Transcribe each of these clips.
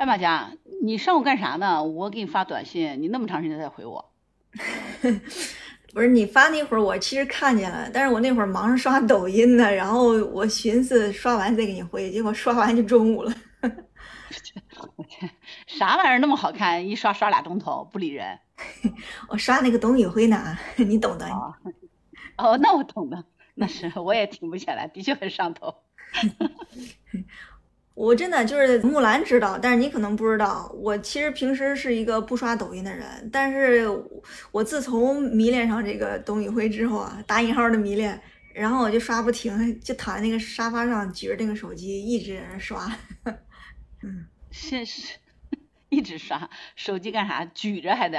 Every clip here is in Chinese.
哎，马佳，你上午干啥呢？我给你发短信，你那么长时间才回我。不是你发那会儿，我其实看见了，但是我那会儿忙着刷抖音呢，然后我寻思刷完再给你回，结果刷完就中午了。我天，啥玩意儿那么好看？一刷刷俩钟头不理人。我刷那个董宇辉呢，你懂的。哦，那我懂的，那是我也停不下来，的确很上头。我真的就是木兰知道，但是你可能不知道，我其实平时是一个不刷抖音的人，但是我自从迷恋上这个董宇辉之后啊，打引号的迷恋，然后我就刷不停，就躺在那个沙发上举着那个手机一直在那刷。嗯，现实一直刷手机干啥？举着还得，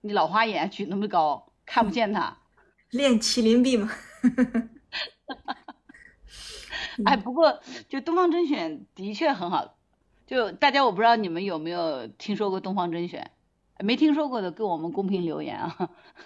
你老花眼举那么高，看不见他。练麒麟臂吗？哎，不过就东方甄选的确很好，就大家我不知道你们有没有听说过东方甄选，没听说过的给我们公屏留言啊。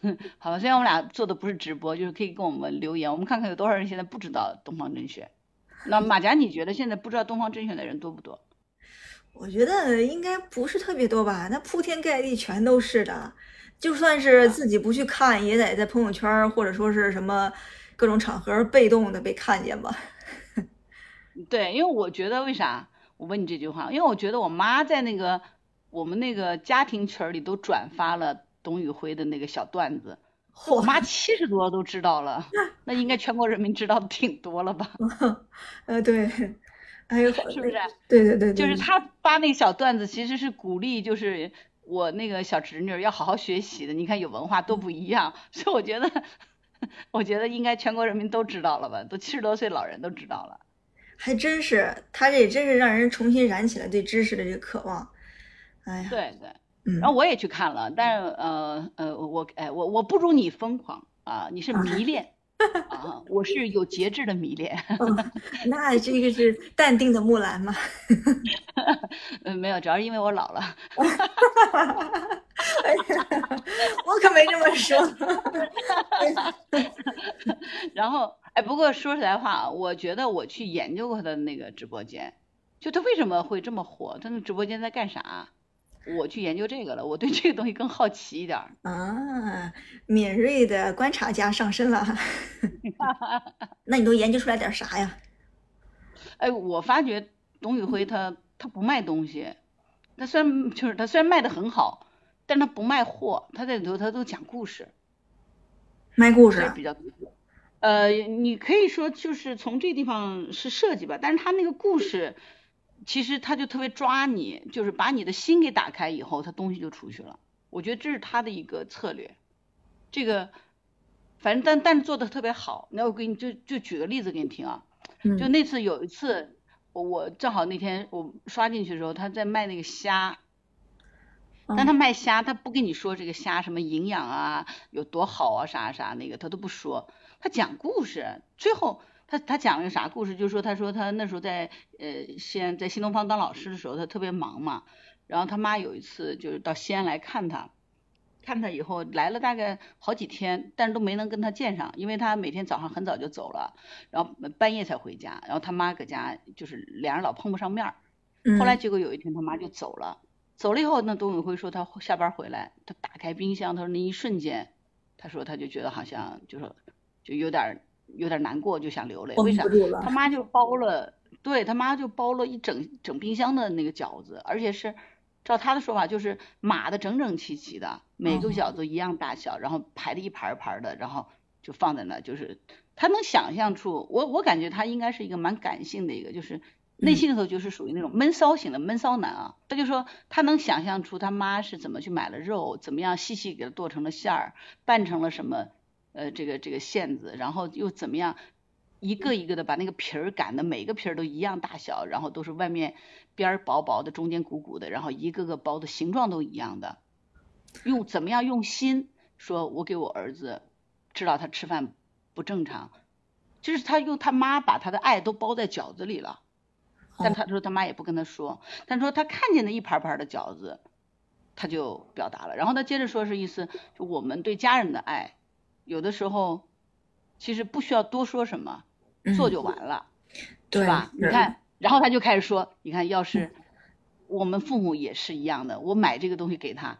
好吧，虽然我们俩做的不是直播，就是可以给我们留言，我们看看有多少人现在不知道东方甄选。那马甲，你觉得现在不知道东方甄选的人多不多？我觉得应该不是特别多吧，那铺天盖地全都是的，就算是自己不去看，也得在朋友圈或者说是什么各种场合被动的被看见吧。对，因为我觉得为啥？我问你这句话，因为我觉得我妈在那个我们那个家庭群里都转发了董宇辉的那个小段子，我妈七十多都知道了，那应该全国人民知道的挺多了吧？呃，对，哎呦 是不是？对对对，就是他发那个小段子，其实是鼓励，就是我那个小侄女要好好学习的。你看有文化都不一样，所以我觉得，我觉得应该全国人民都知道了吧？都七十多岁老人都知道了。还真是，他这真是让人重新燃起了对知识的这个渴望。哎呀，对对，嗯，然后我也去看了，但是呃呃，我哎我我不如你疯狂啊，你是迷恋啊，我是有节制的迷恋。那这个是淡定的木兰吗？嗯，没有，主要是因为我老了。哎呀，我可没这么说。然后。哎，不过说实在话，我觉得我去研究过他的那个直播间，就他为什么会这么火，他那直播间在干啥？我去研究这个了，我对这个东西更好奇一点。啊，敏锐的观察家上身了。那你都研究出来点啥呀？哎，我发觉董宇辉他他不卖东西，他虽然就是他虽然卖的很好，但他不卖货，他在里头他都讲故事。卖故事。比较。呃，你可以说就是从这地方是设计吧，但是他那个故事，其实他就特别抓你，就是把你的心给打开以后，他东西就出去了。我觉得这是他的一个策略。这个，反正但但是做的特别好。那我给你就就举个例子给你听啊，就那次有一次，我我正好那天我刷进去的时候，他在卖那个虾，但他卖虾，他不跟你说这个虾什么营养啊，有多好啊，啥啥那个他都不说。他讲故事，最后他他讲了个啥故事？就是说，他说他那时候在呃西安，在新东方当老师的时候，他特别忙嘛。然后他妈有一次就是到西安来看他，看他以后来了大概好几天，但是都没能跟他见上，因为他每天早上很早就走了，然后半夜才回家。然后他妈搁家就是俩人老碰不上面儿。后来结果有一天他妈就走了，走了以后，那董宇辉说他下班回来，他打开冰箱，他说那一瞬间，他说他就觉得好像就说。就有点有点难过，就想流泪。为啥？他妈就包了，对他妈就包了一整整冰箱的那个饺子，而且是照他的说法，就是码的整整齐齐的，每个饺子一样大小，然后排的一盘一盘的，然后就放在那，就是他能想象出，我我感觉他应该是一个蛮感性的一个，就是内心里头就是属于那种闷骚型的闷骚男啊。他就说他能想象出他妈是怎么去买了肉，怎么样细细给他剁成了馅儿，拌成了什么。呃，这个这个馅子，然后又怎么样，一个一个的把那个皮儿擀的，每个皮儿都一样大小，然后都是外面边儿薄薄的，中间鼓鼓的，然后一个个包的形状都一样的，用怎么样用心说，我给我儿子知道他吃饭不正常，就是他用他妈把他的爱都包在饺子里了，但他说他妈也不跟他说，他说他看见那一盘盘的饺子，他就表达了，然后他接着说是意思，就我们对家人的爱。有的时候，其实不需要多说什么，做就完了，是吧？你看，然后他就开始说，你看，要是我们父母也是一样的，我买这个东西给他，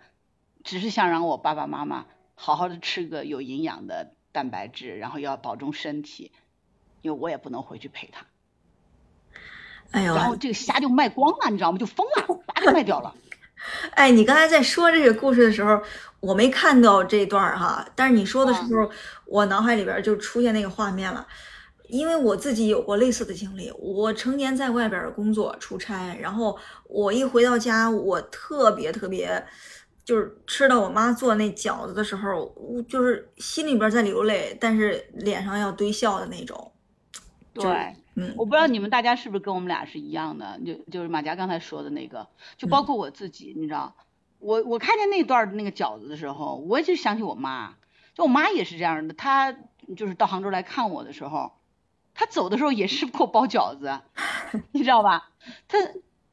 只是想让我爸爸妈妈好好的吃个有营养的蛋白质，然后要保重身体，因为我也不能回去陪他。哎呦，然后这个虾就卖光了，你知道吗？就疯了，叭就卖掉了。哎，你刚才在说这个故事的时候，我没看到这段儿哈，但是你说的时候，我脑海里边就出现那个画面了。因为我自己有过类似的经历，我成年在外边工作出差，然后我一回到家，我特别特别，就是吃到我妈做那饺子的时候，我就是心里边在流泪，但是脸上要堆笑的那种。对，嗯，我不知道你们大家是不是跟我们俩是一样的，就就是马佳刚才说的那个，就包括我自己，你知道，我我看见那段那个饺子的时候，我就想起我妈，就我妈也是这样的，她就是到杭州来看我的时候。她走的时候也是给我包饺子，你知道吧？她，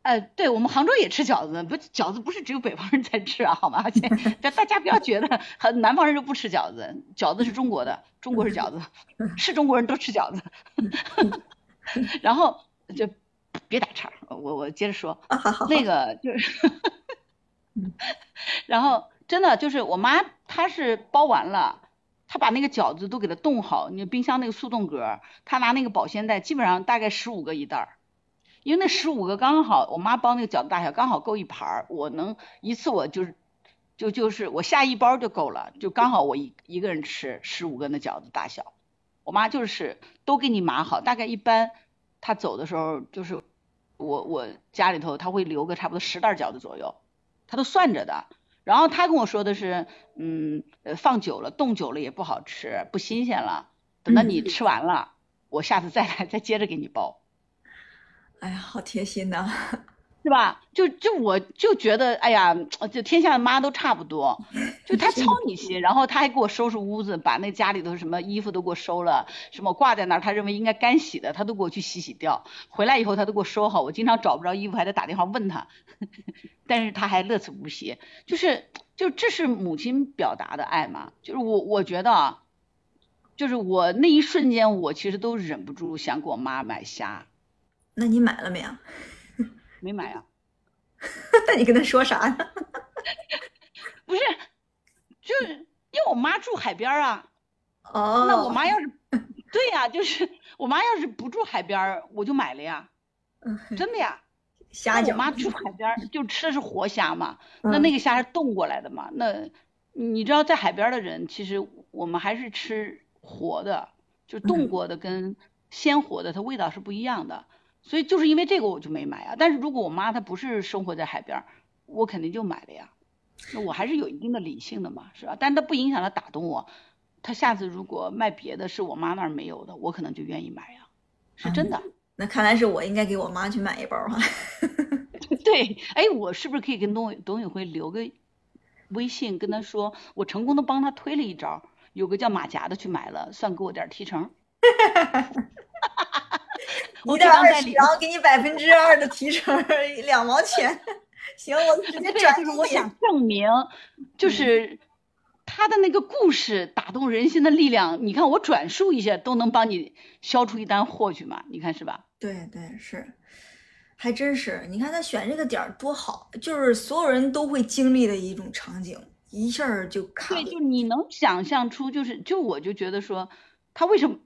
呃，对我们杭州也吃饺子，不，饺子不是只有北方人才吃啊，好吗？大大家不要觉得很南方人就不吃饺子，饺子是中国的，中国是饺子，是中国人都吃饺子。然后就别打岔，我我接着说，那个就是，然后真的就是我妈她是包完了。他把那个饺子都给它冻好，你冰箱那个速冻格，他拿那个保鲜袋，基本上大概十五个一袋儿，因为那十五个刚好，我妈包那个饺子大小刚好够一盘儿，我能一次我就是就就是我下一包就够了，就刚好我一一个人吃十五个那饺子大小，我妈就是都给你码好，大概一般她走的时候就是我我家里头她会留个差不多十袋饺子左右，她都算着的。然后她跟我说的是，嗯，放久了，冻久了也不好吃，不新鲜了。等到你吃完了，我下次再来，再接着给你包。哎呀，好贴心呐，是吧？就就我就觉得，哎呀，就天下的妈都差不多，就他操你心，然后他还给我收拾屋子，把那家里头什么衣服都给我收了，什么挂在那儿，他认为应该干洗的，他都给我去洗洗掉。回来以后他都给我收好，我经常找不着衣服，还得打电话问他。但是他还乐此不疲，就是就这是母亲表达的爱嘛，就是我我觉得啊，就是我那一瞬间我其实都忍不住想给我妈买虾。那你买了没有？没买啊。那你跟他说啥呢？不是，就是因为我妈住海边啊。哦。那我妈要是，对呀，就是我妈要是不住海边，我就买了呀。嗯。真的呀。虾我妈住海边，就吃的是活虾嘛。那那个虾是冻过来的嘛？那你知道，在海边的人，其实我们还是吃活的，就冻过的跟鲜活的，它味道是不一样的。所以就是因为这个，我就没买啊。但是如果我妈她不是生活在海边，我肯定就买了呀。那我还是有一定的理性的嘛，是吧？但它不影响她打动我。她下次如果卖别的，是我妈那儿没有的，我可能就愿意买呀，是真的。那看来是我应该给我妈去买一包哈。对，哎，我是不是可以跟董董宇辉留个微信，跟他说我成功的帮他推了一招，有个叫马甲的去买了，算给我点提成。哈哈哈哈哈！一袋二十，然后给你百分之二的提成，两毛钱。行，我直接转。就是我想证明，就是他的那个故事打动人心的力量，你看我转述一下都能帮你消除一单货去嘛？你看是吧？对对是，还真是。你看他选这个点儿多好，就是所有人都会经历的一种场景，一下就看。对，就你能想象出，就是就我就觉得说，他为什么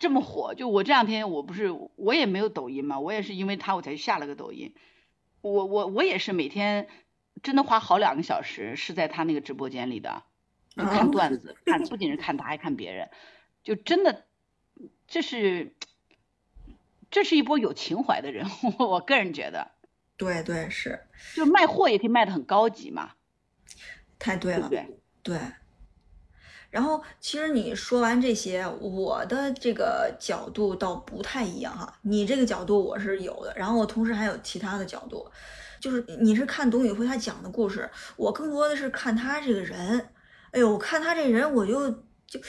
这么火？就我这两天我不是我也没有抖音嘛，我也是因为他我才下了个抖音。我我我也是每天真的花好两个小时是在他那个直播间里的，看段子，看不仅是看他，还看别人，就真的这是。这是一波有情怀的人，我个人觉得，对对是，就卖货也可以卖的很高级嘛，太对了，对对。然后其实你说完这些，我的这个角度倒不太一样哈，你这个角度我是有的，然后我同时还有其他的角度，就是你是看董宇辉他讲的故事，我更多的是看他这个人，哎呦，我看他这人我就就。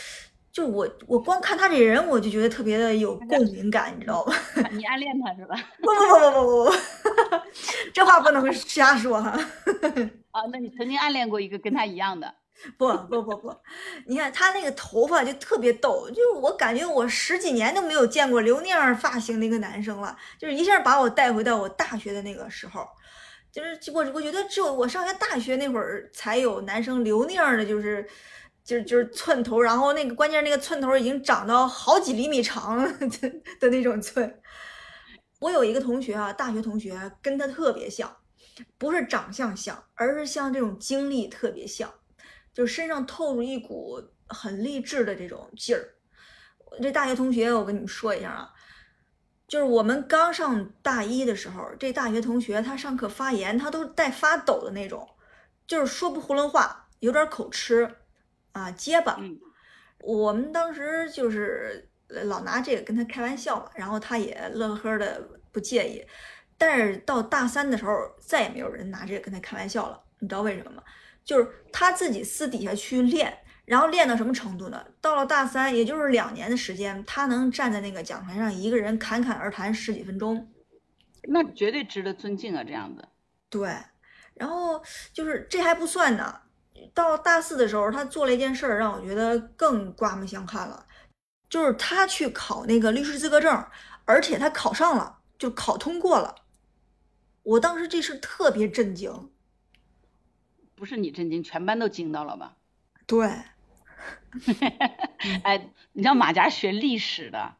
就我，我光看他这人，我就觉得特别的有共鸣感，你知道吧？你暗恋他是吧？不不不不不不，这话不能瞎说哈。啊，那你曾经暗恋过一个跟他一样的？不不不不，你看他那个头发就特别逗，就是我感觉我十几年都没有见过留那样发型的一个男生了，就是一下把我带回到我大学的那个时候。就是我我觉得只有我上学大学那会儿才有男生留那样的，就是就是就是寸头，然后那个关键那个寸头已经长到好几厘米长的的那种寸。我有一个同学啊，大学同学跟他特别像，不是长相像，而是像这种经历特别像，就身上透着一股很励志的这种劲儿。这大学同学，我跟你们说一下啊，就是我们刚上大一的时候，这大学同学他上课发言，他都带发抖的那种，就是说不囫囵话，有点口吃啊，结巴。我们当时就是。老拿这个跟他开玩笑嘛，然后他也乐呵的不介意。但是到大三的时候，再也没有人拿这个跟他开玩笑了。你知道为什么吗？就是他自己私底下去练，然后练到什么程度呢？到了大三，也就是两年的时间，他能站在那个讲台上，一个人侃侃而谈十几分钟，那绝对值得尊敬啊！这样子。对，然后就是这还不算呢。到大四的时候，他做了一件事儿，让我觉得更刮目相看了。就是他去考那个律师资格证，而且他考上了，就考通过了。我当时这事特别震惊，不是你震惊，全班都惊到了吧？对。哎，你知道马甲学历史的，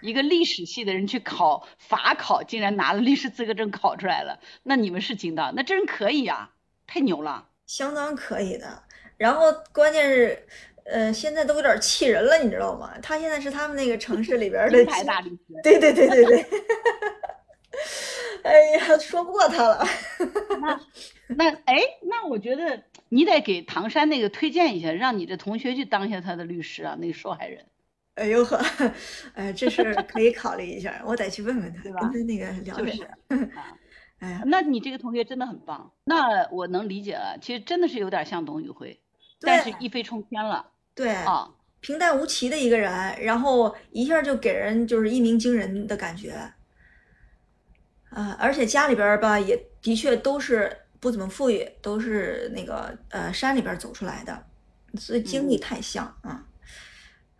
一个历史系的人去考法考，竟然拿了律师资格证考出来了，那你们是惊到？那这人可以啊，太牛了，相当可以的。然后关键是。呃，现在都有点气人了，你知道吗？他现在是他们那个城市里边的牌大律师。对对对对对。哎呀，说不过他了。那那哎，那我觉得你得给唐山那个推荐一下，让你的同学去当一下他的律师啊，那个受害人。哎呦呵，哎，这事可以考虑一下，我得去问问他，对吧？跟他那个就是。哎呀，那你这个同学真的很棒，那我能理解了。其实真的是有点像董宇辉，但是一飞冲天了。对啊，平淡无奇的一个人，然后一下就给人就是一鸣惊人的感觉，啊，而且家里边吧也的确都是不怎么富裕，都是那个呃山里边走出来的，所以经历太像啊。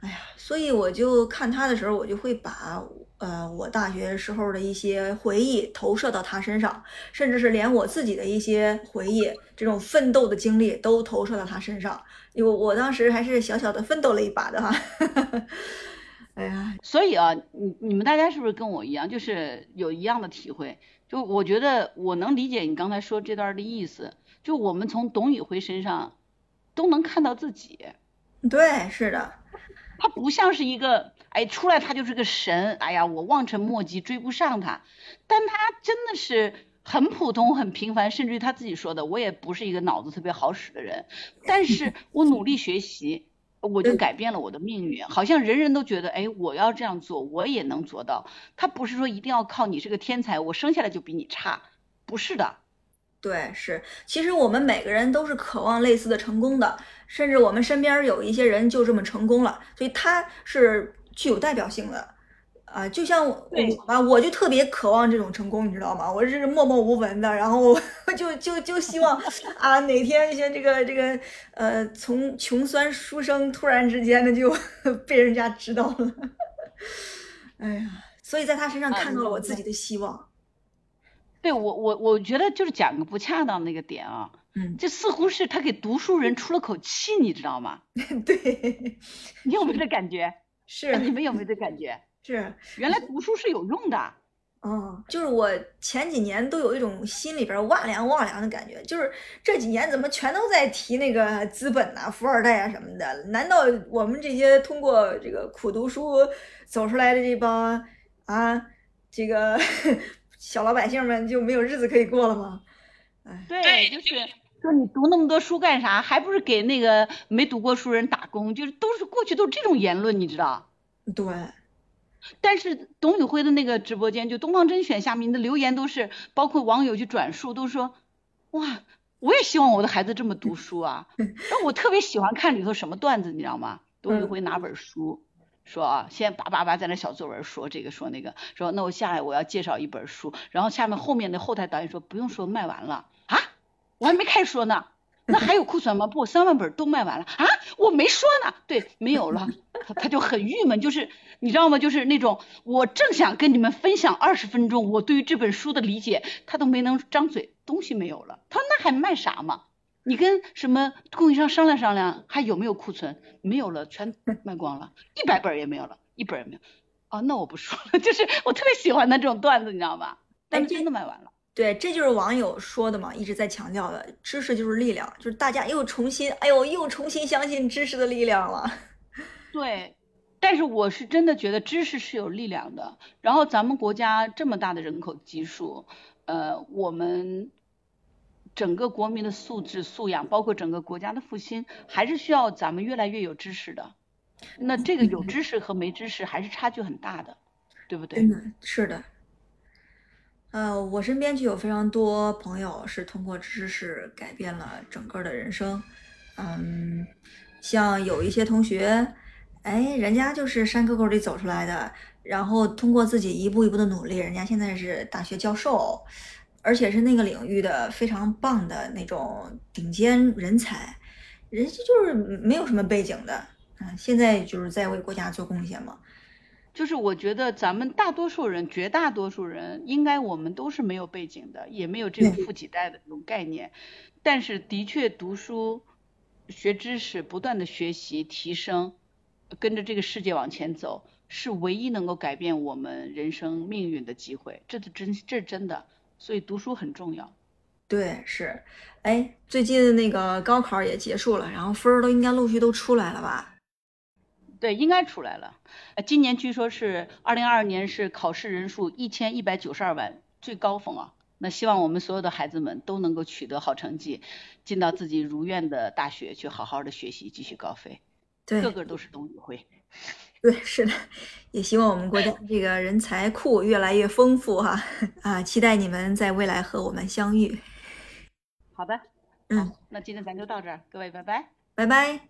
哎呀，所以我就看他的时候，我就会把呃我大学时候的一些回忆投射到他身上，甚至是连我自己的一些回忆，这种奋斗的经历都投射到他身上。因为我当时还是小小的奋斗了一把的哈。哎呀，所以啊，你你们大家是不是跟我一样，就是有一样的体会？就我觉得我能理解你刚才说这段的意思，就我们从董宇辉身上都能看到自己。对，是的。他不像是一个，哎，出来他就是个神，哎呀，我望尘莫及，追不上他。但他真的是很普通、很平凡，甚至于他自己说的，我也不是一个脑子特别好使的人，但是我努力学习，我就改变了我的命运。好像人人都觉得，哎，我要这样做，我也能做到。他不是说一定要靠你是个天才，我生下来就比你差，不是的。对，是，其实我们每个人都是渴望类似的成功的，甚至我们身边有一些人就这么成功了，所以他是具有代表性的，啊，就像我吧，我就特别渴望这种成功，你知道吗？我是默默无闻的，然后 就就就希望啊，哪天像这个这个呃，从穷酸书生突然之间的就 被人家知道了，哎呀，所以在他身上看到了我自己的希望。对我我我觉得就是讲个不恰当那个点啊，嗯，这似乎是他给读书人出了口气，你知道吗？对，你有没有这感觉？是，你们有没有这感觉？是，原来读书是有用的。嗯，就是我前几年都有一种心里边哇凉哇凉的感觉，就是这几年怎么全都在提那个资本呐、富二代啊什么的？难道我们这些通过这个苦读书走出来的这帮啊，这个？小老百姓们就没有日子可以过了吗？哎，对，就是说你读那么多书干啥？还不是给那个没读过书人打工？就是都是过去都是这种言论，你知道？对。但是董宇辉的那个直播间，就东方甄选下面的留言都是，包括网友去转述，都说，哇，我也希望我的孩子这么读书啊。那我特别喜欢看里头什么段子，你知道吗？董宇辉拿本书。说啊，先叭叭叭在那小作文说这个说那个，说那我下来我要介绍一本书，然后下面后面的后台导演说不用说卖完了啊，我还没开始说呢，那还有库存吗？不，三万本都卖完了啊！我没说呢，对，没有了，他他就很郁闷，就是你知道吗？就是那种我正想跟你们分享二十分钟我对于这本书的理解，他都没能张嘴，东西没有了，他那还卖啥嘛？你跟什么供应商商量商量，还有没有库存？没有了，全卖光了，一百本也没有了，一本也没有。哦，那我不说了，就是我特别喜欢的这种段子，你知道吧？但是真的卖完了。对，这就是网友说的嘛，一直在强调的，知识就是力量，就是大家又重新，哎呦，又重新相信知识的力量了。对，但是我是真的觉得知识是有力量的。然后咱们国家这么大的人口基数，呃，我们整个国民的素质素养，包括整个国家的复兴，还是需要咱们越来越有知识的。那这个有知识和没知识还是差距很大的，对不对？是的。呃，我身边就有非常多朋友是通过知识改变了整个的人生。嗯，像有一些同学，哎，人家就是山沟沟里走出来的，然后通过自己一步一步的努力，人家现在是大学教授，而且是那个领域的非常棒的那种顶尖人才，人家就是没有什么背景的，嗯，现在就是在为国家做贡献嘛。就是我觉得咱们大多数人，绝大多数人，应该我们都是没有背景的，也没有这个富几代的这种概念。但是的确读书、学知识、不断的学习、提升，跟着这个世界往前走，是唯一能够改变我们人生命运的机会。这是真，这是真的。所以读书很重要。对，是。哎，最近那个高考也结束了，然后分儿都应该陆续都出来了吧？对，应该出来了。呃，今年据说是二零二二年是考试人数一千一百九十二万，最高峰啊。那希望我们所有的孩子们都能够取得好成绩，进到自己如愿的大学去好好的学习，继续高飞。对，个个都是董宇辉。对，是的，也希望我们国家这个人才库越来越丰富哈。啊，期待你们在未来和我们相遇。好的，嗯，那今天咱就到这儿，各位拜拜。拜拜。